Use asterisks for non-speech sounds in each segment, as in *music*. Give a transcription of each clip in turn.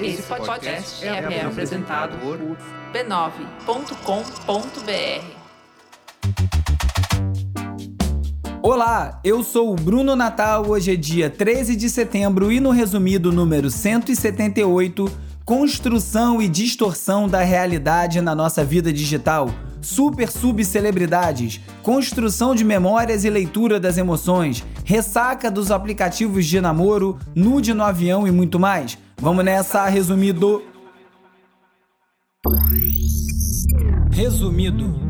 Esse podcast é, é apresentado por b9.com.br. Olá, eu sou o Bruno Natal. Hoje é dia 13 de setembro e no resumido número 178, construção e distorção da realidade na nossa vida digital super subcelebridades, construção de memórias e leitura das emoções, ressaca dos aplicativos de namoro, nude no avião e muito mais. Vamos nessa, resumido. Resumido.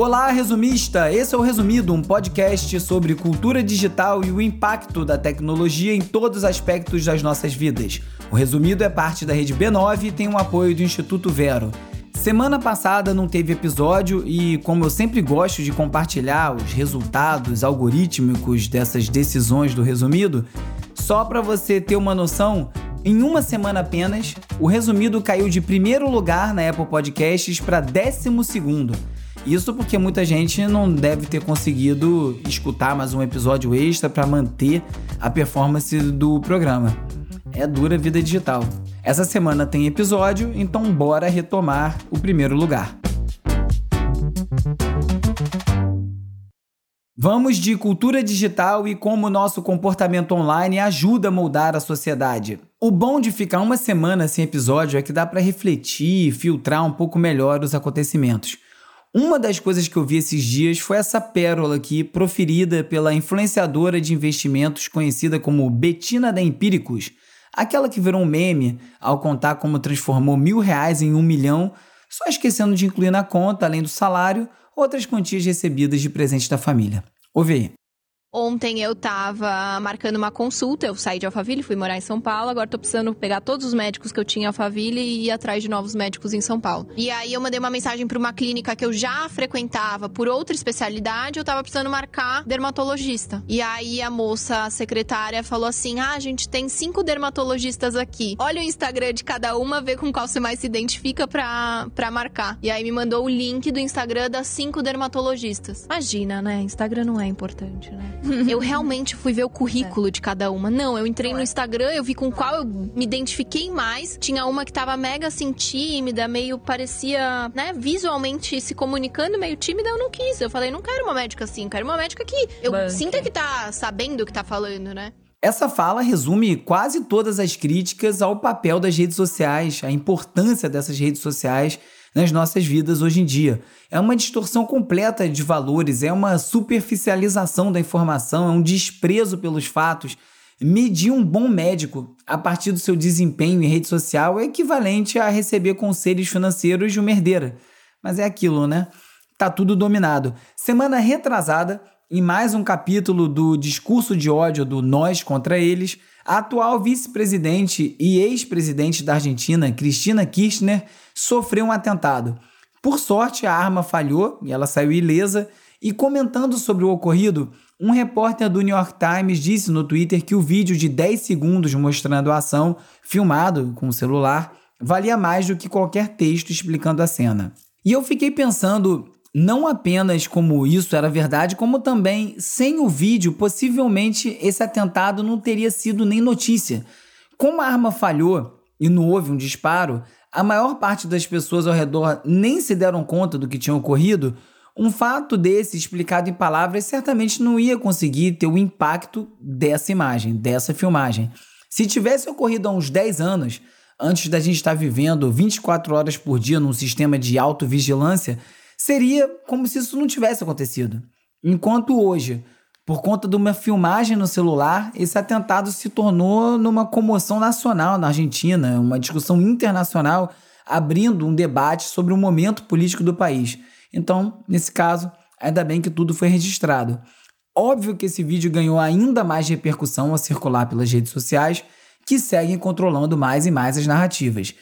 Olá, resumista! Esse é o Resumido, um podcast sobre cultura digital e o impacto da tecnologia em todos os aspectos das nossas vidas. O Resumido é parte da rede B9 e tem o apoio do Instituto Vero. Semana passada não teve episódio e, como eu sempre gosto de compartilhar os resultados algorítmicos dessas decisões do Resumido, só para você ter uma noção, em uma semana apenas, o Resumido caiu de primeiro lugar na Apple Podcasts para décimo segundo. Isso porque muita gente não deve ter conseguido escutar mais um episódio extra para manter a performance do programa. É dura vida digital. Essa semana tem episódio, então bora retomar o primeiro lugar. Vamos de cultura digital e como nosso comportamento online ajuda a moldar a sociedade. O bom de ficar uma semana sem episódio é que dá para refletir e filtrar um pouco melhor os acontecimentos. Uma das coisas que eu vi esses dias foi essa pérola aqui, proferida pela influenciadora de investimentos conhecida como Betina da Empíricos, aquela que virou um meme ao contar como transformou mil reais em um milhão, só esquecendo de incluir na conta, além do salário, outras quantias recebidas de presente da família. Ouve aí. Ontem eu tava marcando uma consulta, eu saí de Alphaville, fui morar em São Paulo, agora tô precisando pegar todos os médicos que eu tinha em Alphaville e ir atrás de novos médicos em São Paulo. E aí eu mandei uma mensagem para uma clínica que eu já frequentava por outra especialidade, eu tava precisando marcar dermatologista. E aí a moça, a secretária, falou assim: "Ah, a gente tem cinco dermatologistas aqui. Olha o Instagram de cada uma, vê com qual você mais se identifica pra, pra marcar". E aí me mandou o link do Instagram das cinco dermatologistas. Imagina, né? Instagram não é importante, né? *laughs* eu realmente fui ver o currículo é. de cada uma. Não, eu entrei no é. Instagram, eu vi com qual eu me identifiquei mais. Tinha uma que tava mega assim tímida, meio parecia, né, visualmente se comunicando, meio tímida, eu não quis. Eu falei, não quero uma médica assim, quero uma médica que eu Banque. sinta que tá sabendo o que tá falando, né? Essa fala resume quase todas as críticas ao papel das redes sociais, a importância dessas redes sociais nas nossas vidas hoje em dia. É uma distorção completa de valores, é uma superficialização da informação, é um desprezo pelos fatos. Medir um bom médico a partir do seu desempenho em rede social é equivalente a receber conselhos financeiros de uma herdeira. Mas é aquilo, né? Tá tudo dominado. Semana retrasada, em mais um capítulo do discurso de ódio do nós contra eles, a atual vice-presidente e ex-presidente da Argentina, Cristina Kirchner, sofreu um atentado. Por sorte, a arma falhou e ela saiu ilesa. E comentando sobre o ocorrido, um repórter do New York Times disse no Twitter que o vídeo de 10 segundos mostrando a ação, filmado com o celular, valia mais do que qualquer texto explicando a cena. E eu fiquei pensando não apenas como isso era verdade, como também sem o vídeo, possivelmente esse atentado não teria sido nem notícia. Como a arma falhou e não houve um disparo, a maior parte das pessoas ao redor nem se deram conta do que tinha ocorrido. Um fato desse explicado em palavras certamente não ia conseguir ter o impacto dessa imagem, dessa filmagem. Se tivesse ocorrido há uns 10 anos, antes da gente estar vivendo 24 horas por dia num sistema de autovigilância, seria como se isso não tivesse acontecido. Enquanto hoje, por conta de uma filmagem no celular, esse atentado se tornou numa comoção nacional na Argentina, uma discussão internacional abrindo um debate sobre o momento político do país. Então, nesse caso, ainda bem que tudo foi registrado. Óbvio que esse vídeo ganhou ainda mais repercussão ao circular pelas redes sociais, que seguem controlando mais e mais as narrativas.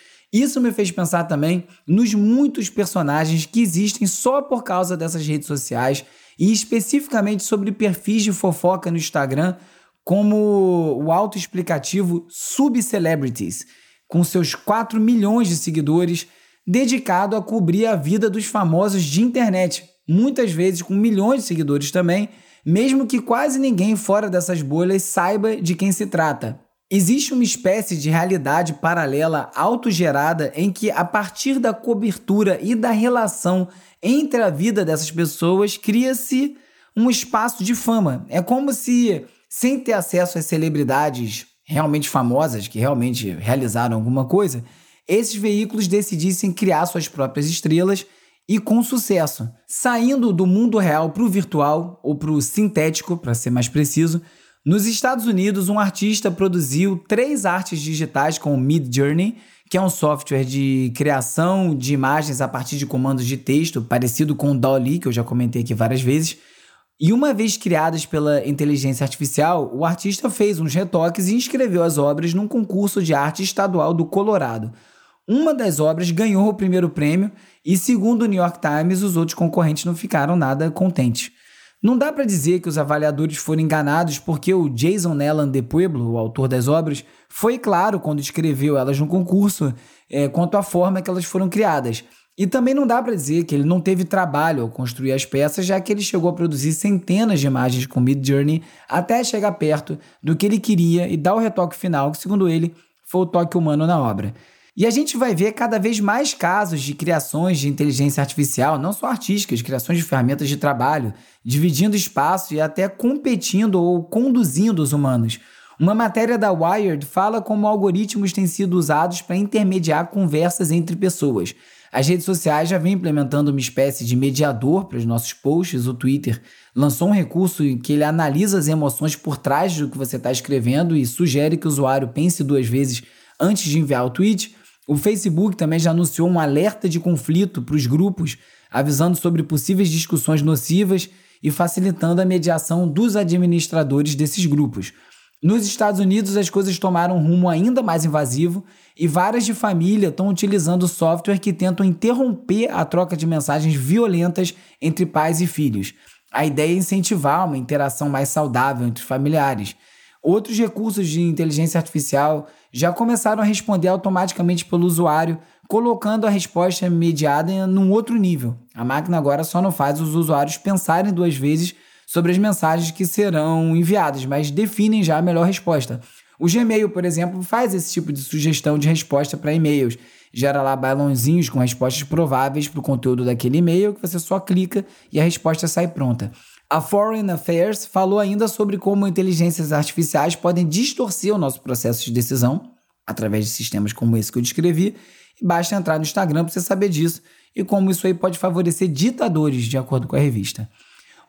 Isso me fez pensar também nos muitos personagens que existem só por causa dessas redes sociais e especificamente sobre perfis de fofoca no Instagram, como o autoexplicativo Subcelebrities, com seus 4 milhões de seguidores, dedicado a cobrir a vida dos famosos de internet, muitas vezes com milhões de seguidores também, mesmo que quase ninguém fora dessas bolhas saiba de quem se trata. Existe uma espécie de realidade paralela autogerada em que, a partir da cobertura e da relação entre a vida dessas pessoas, cria-se um espaço de fama. É como se, sem ter acesso às celebridades realmente famosas, que realmente realizaram alguma coisa, esses veículos decidissem criar suas próprias estrelas e com sucesso, saindo do mundo real para o virtual ou para o sintético, para ser mais preciso. Nos Estados Unidos, um artista produziu três artes digitais com o Mid Journey, que é um software de criação de imagens a partir de comandos de texto, parecido com o DALL-E, que eu já comentei aqui várias vezes. E uma vez criadas pela inteligência artificial, o artista fez uns retoques e inscreveu as obras num concurso de arte estadual do Colorado. Uma das obras ganhou o primeiro prêmio e, segundo o New York Times, os outros concorrentes não ficaram nada contentes. Não dá para dizer que os avaliadores foram enganados porque o Jason Nellan de Pueblo, o autor das obras, foi claro quando escreveu elas no concurso é, quanto à forma que elas foram criadas. E também não dá para dizer que ele não teve trabalho ao construir as peças, já que ele chegou a produzir centenas de imagens com Mid Journey até chegar perto do que ele queria e dar o retoque final, que segundo ele foi o toque humano na obra. E a gente vai ver cada vez mais casos de criações de inteligência artificial, não só artísticas, criações de ferramentas de trabalho, dividindo espaço e até competindo ou conduzindo os humanos. Uma matéria da Wired fala como algoritmos têm sido usados para intermediar conversas entre pessoas. As redes sociais já vêm implementando uma espécie de mediador para os nossos posts. O Twitter lançou um recurso em que ele analisa as emoções por trás do que você está escrevendo e sugere que o usuário pense duas vezes antes de enviar o tweet. O Facebook também já anunciou um alerta de conflito para os grupos, avisando sobre possíveis discussões nocivas e facilitando a mediação dos administradores desses grupos. Nos Estados Unidos, as coisas tomaram um rumo ainda mais invasivo e várias de família estão utilizando software que tentam interromper a troca de mensagens violentas entre pais e filhos. A ideia é incentivar uma interação mais saudável entre familiares. Outros recursos de inteligência artificial já começaram a responder automaticamente pelo usuário, colocando a resposta mediada num outro nível. A máquina agora só não faz os usuários pensarem duas vezes sobre as mensagens que serão enviadas, mas definem já a melhor resposta. O Gmail, por exemplo, faz esse tipo de sugestão de resposta para e-mails. Gera lá balãozinhos com respostas prováveis para o conteúdo daquele e-mail que você só clica e a resposta sai pronta. A Foreign Affairs falou ainda sobre como inteligências artificiais podem distorcer o nosso processo de decisão através de sistemas como esse que eu descrevi. E basta entrar no Instagram para você saber disso e como isso aí pode favorecer ditadores, de acordo com a revista.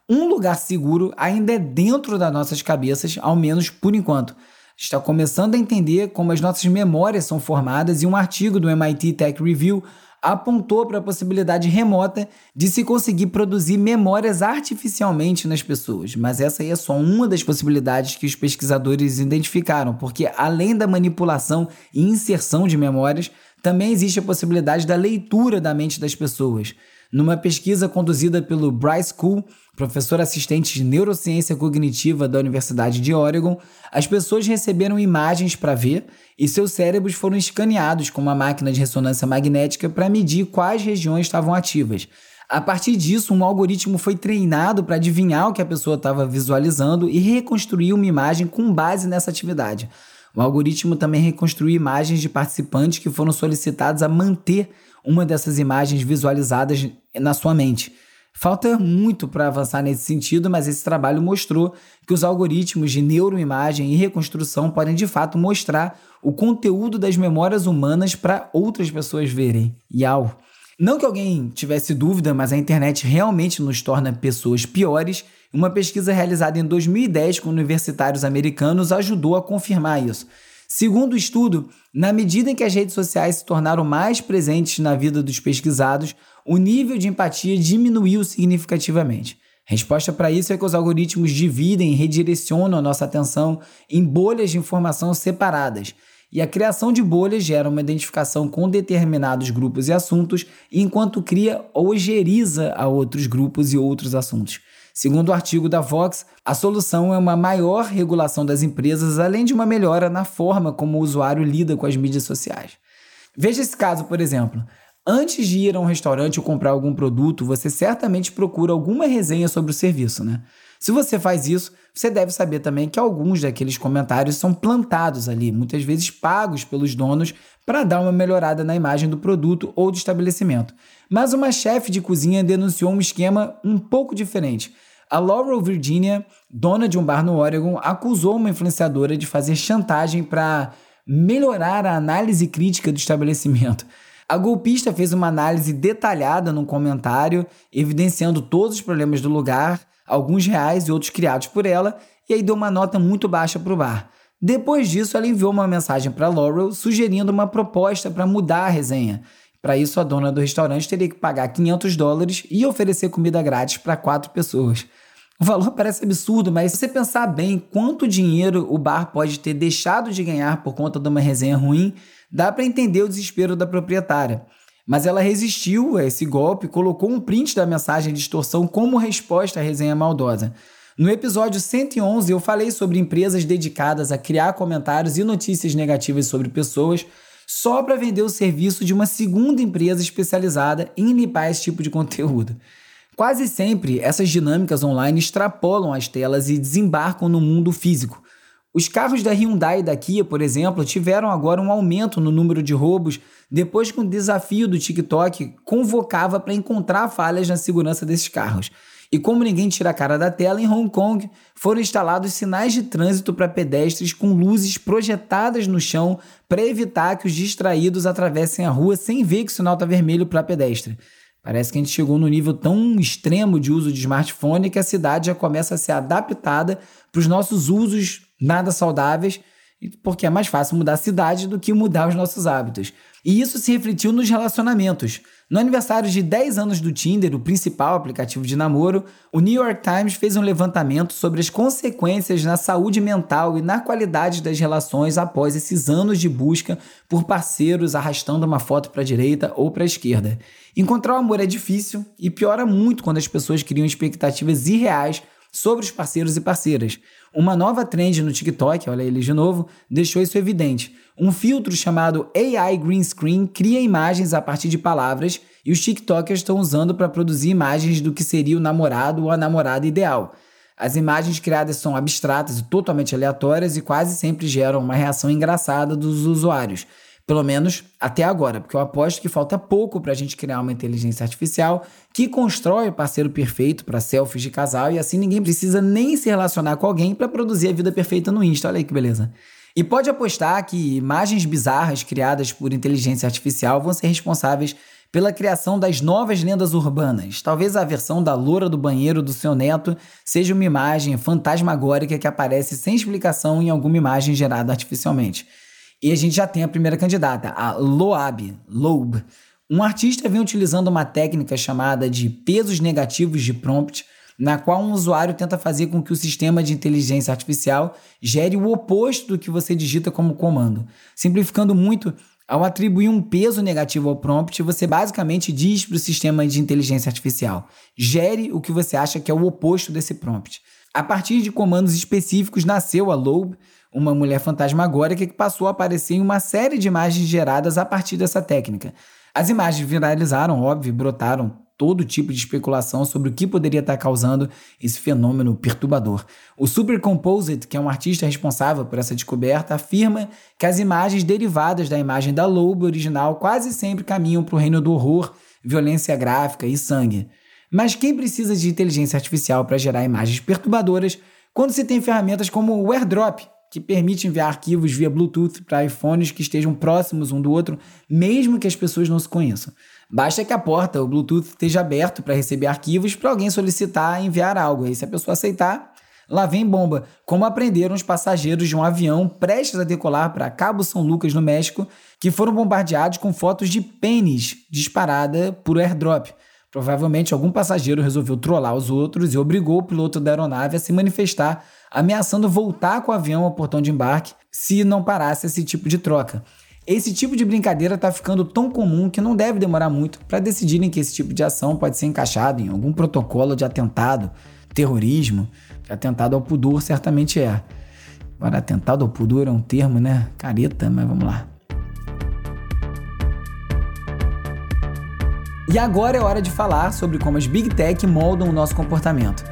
Um lugar seguro ainda é dentro das nossas cabeças, ao menos por enquanto. Está começando a entender como as nossas memórias são formadas e um artigo do MIT Tech Review apontou para a possibilidade remota de se conseguir produzir memórias artificialmente nas pessoas. Mas essa aí é só uma das possibilidades que os pesquisadores identificaram, porque além da manipulação e inserção de memórias, também existe a possibilidade da leitura da mente das pessoas. Numa pesquisa conduzida pelo Bryce Cool, professor assistente de neurociência cognitiva da Universidade de Oregon, as pessoas receberam imagens para ver e seus cérebros foram escaneados com uma máquina de ressonância magnética para medir quais regiões estavam ativas. A partir disso, um algoritmo foi treinado para adivinhar o que a pessoa estava visualizando e reconstruir uma imagem com base nessa atividade. O algoritmo também reconstruiu imagens de participantes que foram solicitados a manter uma dessas imagens visualizadas na sua mente. Falta muito para avançar nesse sentido, mas esse trabalho mostrou que os algoritmos de neuroimagem e reconstrução podem de fato mostrar o conteúdo das memórias humanas para outras pessoas verem. Yau! Não que alguém tivesse dúvida, mas a internet realmente nos torna pessoas piores. Uma pesquisa realizada em 2010 com universitários americanos ajudou a confirmar isso. Segundo o estudo, na medida em que as redes sociais se tornaram mais presentes na vida dos pesquisados, o nível de empatia diminuiu significativamente. Resposta para isso é que os algoritmos dividem e redirecionam a nossa atenção em bolhas de informação separadas. E a criação de bolhas gera uma identificação com determinados grupos e assuntos, enquanto cria ou ojeriza a outros grupos e outros assuntos. Segundo o artigo da Vox, a solução é uma maior regulação das empresas, além de uma melhora na forma como o usuário lida com as mídias sociais. Veja esse caso, por exemplo. Antes de ir a um restaurante ou comprar algum produto, você certamente procura alguma resenha sobre o serviço, né? Se você faz isso, você deve saber também que alguns daqueles comentários são plantados ali, muitas vezes pagos pelos donos para dar uma melhorada na imagem do produto ou do estabelecimento. Mas uma chefe de cozinha denunciou um esquema um pouco diferente. A Laurel Virginia, dona de um bar no Oregon, acusou uma influenciadora de fazer chantagem para melhorar a análise crítica do estabelecimento. A golpista fez uma análise detalhada num comentário, evidenciando todos os problemas do lugar, alguns reais e outros criados por ela, e aí deu uma nota muito baixa para o bar. Depois disso, ela enviou uma mensagem para Laurel sugerindo uma proposta para mudar a resenha. Para isso, a dona do restaurante teria que pagar 500 dólares e oferecer comida grátis para quatro pessoas. O valor parece absurdo, mas se você pensar bem quanto dinheiro o bar pode ter deixado de ganhar por conta de uma resenha ruim, Dá para entender o desespero da proprietária. Mas ela resistiu a esse golpe e colocou um print da mensagem de extorsão como resposta à resenha maldosa. No episódio 111, eu falei sobre empresas dedicadas a criar comentários e notícias negativas sobre pessoas só para vender o serviço de uma segunda empresa especializada em limpar esse tipo de conteúdo. Quase sempre, essas dinâmicas online extrapolam as telas e desembarcam no mundo físico. Os carros da Hyundai e da Kia, por exemplo, tiveram agora um aumento no número de roubos depois que o desafio do TikTok convocava para encontrar falhas na segurança desses carros. E como ninguém tira a cara da tela, em Hong Kong foram instalados sinais de trânsito para pedestres com luzes projetadas no chão para evitar que os distraídos atravessem a rua sem ver que o sinal está vermelho para pedestre. Parece que a gente chegou no nível tão extremo de uso de smartphone que a cidade já começa a ser adaptada para os nossos usos nada saudáveis, porque é mais fácil mudar a cidade do que mudar os nossos hábitos. E isso se refletiu nos relacionamentos. No aniversário de 10 anos do Tinder, o principal aplicativo de namoro, o New York Times fez um levantamento sobre as consequências na saúde mental e na qualidade das relações após esses anos de busca por parceiros arrastando uma foto para a direita ou para a esquerda. Encontrar o amor é difícil e piora muito quando as pessoas criam expectativas irreais sobre os parceiros e parceiras. Uma nova trend no TikTok, olha ele de novo, deixou isso evidente. Um filtro chamado AI Green Screen cria imagens a partir de palavras e os TikTokers estão usando para produzir imagens do que seria o namorado ou a namorada ideal. As imagens criadas são abstratas e totalmente aleatórias e quase sempre geram uma reação engraçada dos usuários. Pelo menos até agora, porque eu aposto que falta pouco para a gente criar uma inteligência artificial que constrói o parceiro perfeito para selfies de casal e assim ninguém precisa nem se relacionar com alguém para produzir a vida perfeita no Insta. Olha aí que beleza. E pode apostar que imagens bizarras criadas por inteligência artificial vão ser responsáveis pela criação das novas lendas urbanas. Talvez a versão da loura do banheiro do seu neto seja uma imagem fantasmagórica que aparece sem explicação em alguma imagem gerada artificialmente. E a gente já tem a primeira candidata, a Loab, Loab. Um artista vem utilizando uma técnica chamada de pesos negativos de prompt, na qual um usuário tenta fazer com que o sistema de inteligência artificial gere o oposto do que você digita como comando. Simplificando muito, ao atribuir um peso negativo ao prompt, você basicamente diz para o sistema de inteligência artificial: gere o que você acha que é o oposto desse prompt. A partir de comandos específicos nasceu a Loab, uma mulher fantasmagórica que passou a aparecer em uma série de imagens geradas a partir dessa técnica. As imagens viralizaram, óbvio, brotaram todo tipo de especulação sobre o que poderia estar causando esse fenômeno perturbador. O Supercomposite, que é um artista responsável por essa descoberta, afirma que as imagens derivadas da imagem da Lobo original quase sempre caminham para o reino do horror, violência gráfica e sangue. Mas quem precisa de inteligência artificial para gerar imagens perturbadoras quando se tem ferramentas como o AirDrop, que permite enviar arquivos via Bluetooth para iPhones que estejam próximos um do outro, mesmo que as pessoas não se conheçam. Basta que a porta, o Bluetooth, esteja aberto para receber arquivos para alguém solicitar enviar algo. E se a pessoa aceitar, lá vem bomba, como aprenderam os passageiros de um avião prestes a decolar para Cabo São Lucas, no México, que foram bombardeados com fotos de pênis disparada por airdrop. Provavelmente algum passageiro resolveu trollar os outros e obrigou o piloto da aeronave a se manifestar ameaçando voltar com o avião ao portão de embarque se não parasse esse tipo de troca. Esse tipo de brincadeira está ficando tão comum que não deve demorar muito para decidirem que esse tipo de ação pode ser encaixado em algum protocolo de atentado, terrorismo. Atentado ao pudor certamente é. Agora, atentado ao pudor é um termo, né? Careta, mas vamos lá. E agora é hora de falar sobre como as Big Tech moldam o nosso comportamento.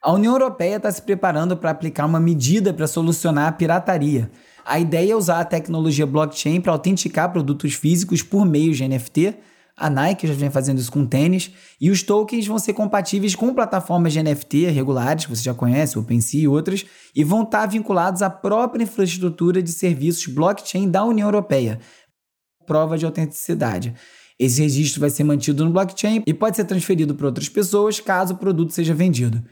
A União Europeia está se preparando para aplicar uma medida para solucionar a pirataria. A ideia é usar a tecnologia blockchain para autenticar produtos físicos por meio de NFT. A Nike já vem fazendo isso com tênis. E os tokens vão ser compatíveis com plataformas de NFT regulares, que você já conhece, OpenSea e outras, e vão estar tá vinculados à própria infraestrutura de serviços blockchain da União Europeia. Prova de autenticidade. Esse registro vai ser mantido no blockchain e pode ser transferido para outras pessoas caso o produto seja vendido.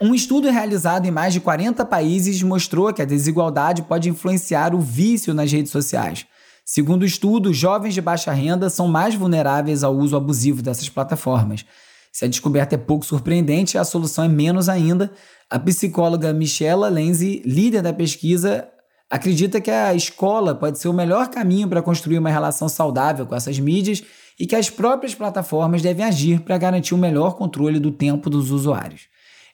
Um estudo realizado em mais de 40 países mostrou que a desigualdade pode influenciar o vício nas redes sociais. Segundo o estudo, jovens de baixa renda são mais vulneráveis ao uso abusivo dessas plataformas. Se a descoberta é pouco surpreendente, a solução é menos ainda. A psicóloga Michela Lenzi, líder da pesquisa, acredita que a escola pode ser o melhor caminho para construir uma relação saudável com essas mídias e que as próprias plataformas devem agir para garantir o melhor controle do tempo dos usuários.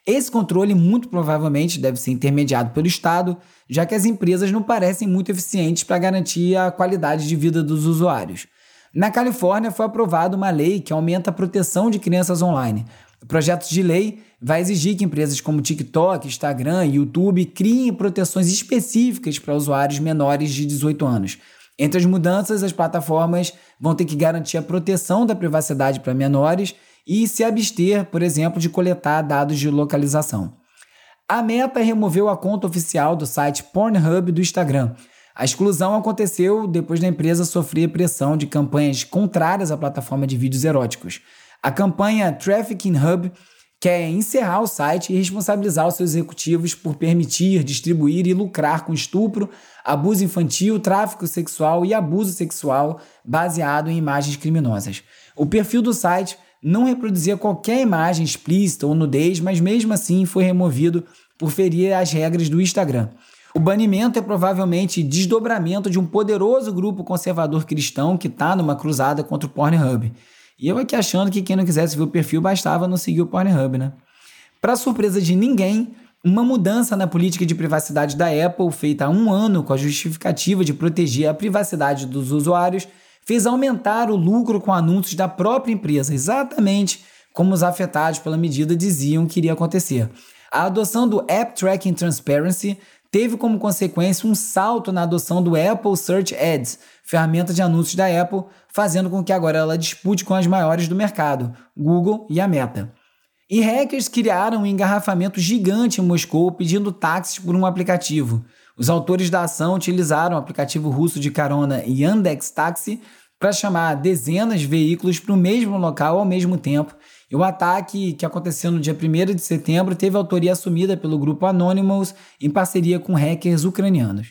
Esse controle muito provavelmente deve ser intermediado pelo Estado, já que as empresas não parecem muito eficientes para garantir a qualidade de vida dos usuários. Na Califórnia foi aprovada uma lei que aumenta a proteção de crianças online. O projeto de lei vai exigir que empresas como TikTok, Instagram e YouTube criem proteções específicas para usuários menores de 18 anos. Entre as mudanças, as plataformas vão ter que garantir a proteção da privacidade para menores e se abster, por exemplo, de coletar dados de localização. A Meta removeu a conta oficial do site Pornhub do Instagram. A exclusão aconteceu depois da empresa sofrer pressão de campanhas contrárias à plataforma de vídeos eróticos. A campanha Trafficking Hub quer encerrar o site e responsabilizar os seus executivos por permitir, distribuir e lucrar com estupro, abuso infantil, tráfico sexual e abuso sexual baseado em imagens criminosas. O perfil do site não reproduzia qualquer imagem explícita ou nudez, mas mesmo assim foi removido por ferir as regras do Instagram. O banimento é provavelmente desdobramento de um poderoso grupo conservador cristão que está numa cruzada contra o Pornhub. E eu aqui achando que quem não quisesse ver o perfil bastava não seguir o Pornhub, né? Para surpresa de ninguém, uma mudança na política de privacidade da Apple, feita há um ano com a justificativa de proteger a privacidade dos usuários, fez aumentar o lucro com anúncios da própria empresa, exatamente como os afetados pela medida diziam que iria acontecer. A adoção do App Tracking Transparency teve como consequência um salto na adoção do Apple Search Ads, ferramenta de anúncios da Apple, fazendo com que agora ela dispute com as maiores do mercado, Google e a Meta. E hackers criaram um engarrafamento gigante em Moscou pedindo táxis por um aplicativo. Os autores da ação utilizaram o aplicativo russo de carona Yandex Taxi para chamar dezenas de veículos para o mesmo local ao mesmo tempo. E o ataque, que aconteceu no dia 1 de setembro, teve autoria assumida pelo grupo Anonymous em parceria com hackers ucranianos.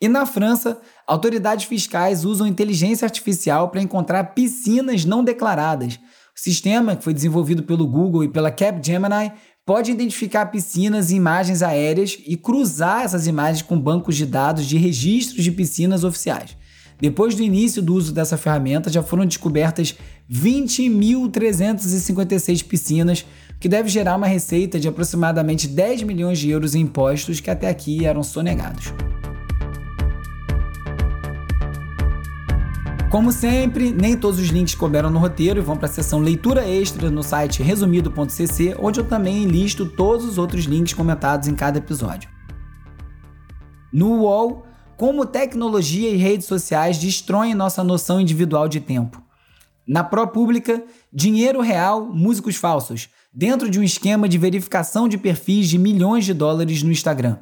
E na França, autoridades fiscais usam inteligência artificial para encontrar piscinas não declaradas. O sistema, que foi desenvolvido pelo Google e pela Capgemini, pode identificar piscinas e imagens aéreas e cruzar essas imagens com bancos de dados de registros de piscinas oficiais. Depois do início do uso dessa ferramenta, já foram descobertas 20.356 piscinas, que deve gerar uma receita de aproximadamente 10 milhões de euros em impostos que até aqui eram sonegados. Como sempre, nem todos os links couberam no roteiro e vão para a seção leitura extra no site resumido.cc, onde eu também listo todos os outros links comentados em cada episódio. No UOL, como tecnologia e redes sociais destroem nossa noção individual de tempo. Na ProPublica, dinheiro real, músicos falsos, dentro de um esquema de verificação de perfis de milhões de dólares no Instagram.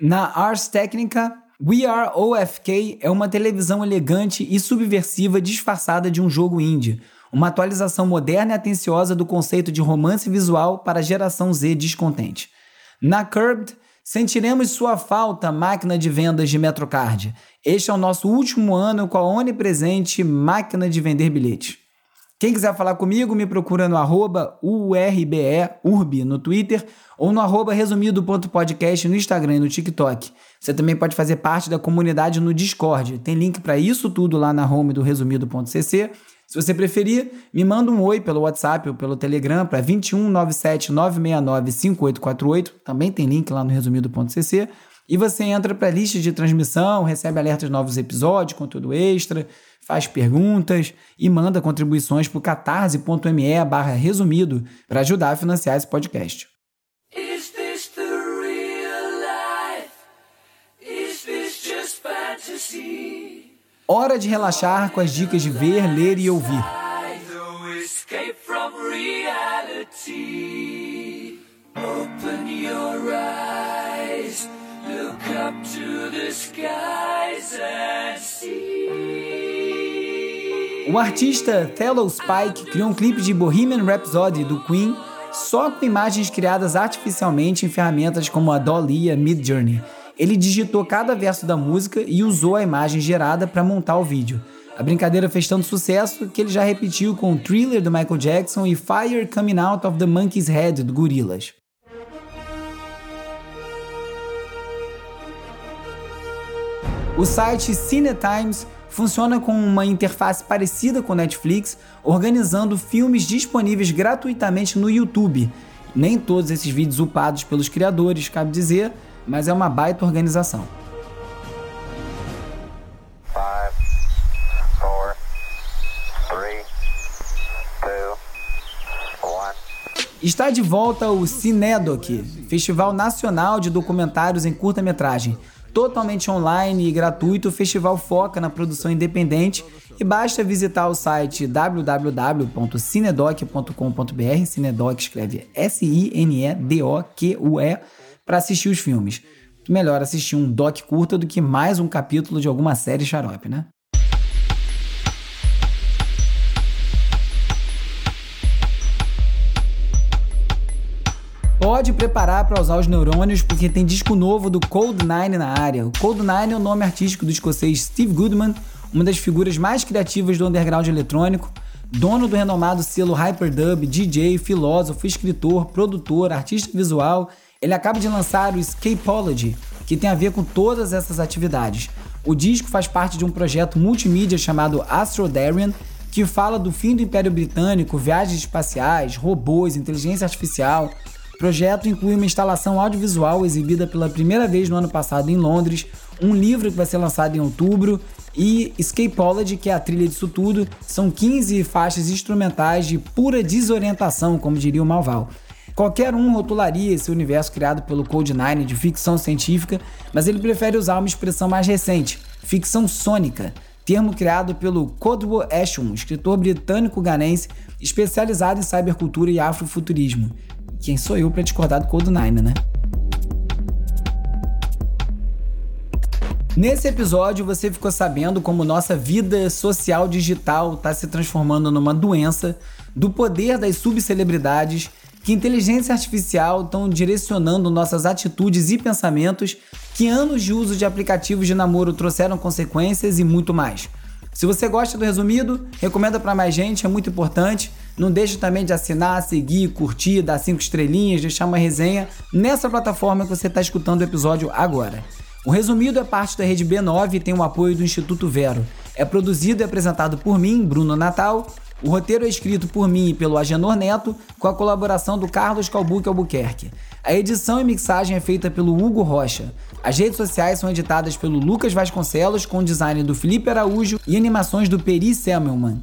Na Ars Technica, We Are OFK é uma televisão elegante e subversiva disfarçada de um jogo indie, uma atualização moderna e atenciosa do conceito de romance visual para a geração Z descontente. Na Curbed, sentiremos sua falta, máquina de vendas de Metrocard. Este é o nosso último ano com a onipresente máquina de vender bilhetes. Quem quiser falar comigo, me procura no arroba URBE, no Twitter, ou no arroba resumido.podcast no Instagram e no TikTok. Você também pode fazer parte da comunidade no Discord. Tem link para isso tudo lá na home do resumido.cc. Se você preferir, me manda um oi pelo WhatsApp ou pelo Telegram para 21 97 969 5848, também tem link lá no resumido.cc, e você entra para a lista de transmissão, recebe alertas de novos episódios, conteúdo extra, faz perguntas e manda contribuições para o catarse.me barra resumido para ajudar a financiar esse podcast. Hora de relaxar com as dicas de ver, ler e ouvir. Open your eyes, up to the skies and see. O artista Thello Spike criou um clipe de Bohemian Rhapsody do Queen só com imagens criadas artificialmente em ferramentas como a Dolly e a Midjourney ele digitou cada verso da música e usou a imagem gerada para montar o vídeo. A brincadeira fez tanto sucesso que ele já repetiu com Thriller do Michael Jackson e Fire Coming Out of the Monkey's Head do Gorillaz. O site CineTimes funciona com uma interface parecida com Netflix, organizando filmes disponíveis gratuitamente no YouTube. Nem todos esses vídeos upados pelos criadores, cabe dizer, mas é uma baita organização. Five, four, three, two, Está de volta o Cinedoc, Festival Nacional de Documentários em Curta-Metragem. Totalmente online e gratuito, o festival foca na produção independente e basta visitar o site www.cinedoc.com.br. Cinedoc escreve S-I-N-E-D-O-Q-U-E para assistir os filmes. Melhor assistir um doc curta do que mais um capítulo de alguma série xarope, né? Pode preparar para usar os neurônios porque tem disco novo do Cold Nine na área. O Cold Nine é o nome artístico do escocês Steve Goodman, uma das figuras mais criativas do underground eletrônico, dono do renomado selo Hyperdub, DJ, filósofo, escritor, produtor, artista visual ele acaba de lançar o Escapology, que tem a ver com todas essas atividades. O disco faz parte de um projeto multimídia chamado Astro Darien, que fala do fim do Império Britânico, viagens espaciais, robôs, inteligência artificial. Projeto inclui uma instalação audiovisual exibida pela primeira vez no ano passado em Londres, um livro que vai ser lançado em outubro e Escapology, que é a trilha disso tudo, são 15 faixas instrumentais de pura desorientação, como diria o Malval. Qualquer um rotularia esse universo criado pelo Code9 de ficção científica, mas ele prefere usar uma expressão mais recente, ficção sônica, termo criado pelo Codwo Ashton, escritor britânico-ganense especializado em cybercultura e afrofuturismo. Quem sou eu para discordar do Code9, né? Nesse episódio você ficou sabendo como nossa vida social digital está se transformando numa doença, do poder das subcelebridades que inteligência artificial estão direcionando nossas atitudes e pensamentos, que anos de uso de aplicativos de namoro trouxeram consequências e muito mais. Se você gosta do resumido, recomenda para mais gente, é muito importante. Não deixe também de assinar, seguir, curtir, dar cinco estrelinhas, deixar uma resenha nessa plataforma que você está escutando o episódio agora. O resumido é parte da rede B9 e tem o apoio do Instituto Vero. É produzido e apresentado por mim, Bruno Natal, o roteiro é escrito por mim e pelo Agenor Neto, com a colaboração do Carlos Calbuque Albuquerque. A edição e mixagem é feita pelo Hugo Rocha. As redes sociais são editadas pelo Lucas Vasconcelos, com design do Felipe Araújo e animações do Peri Selmelman.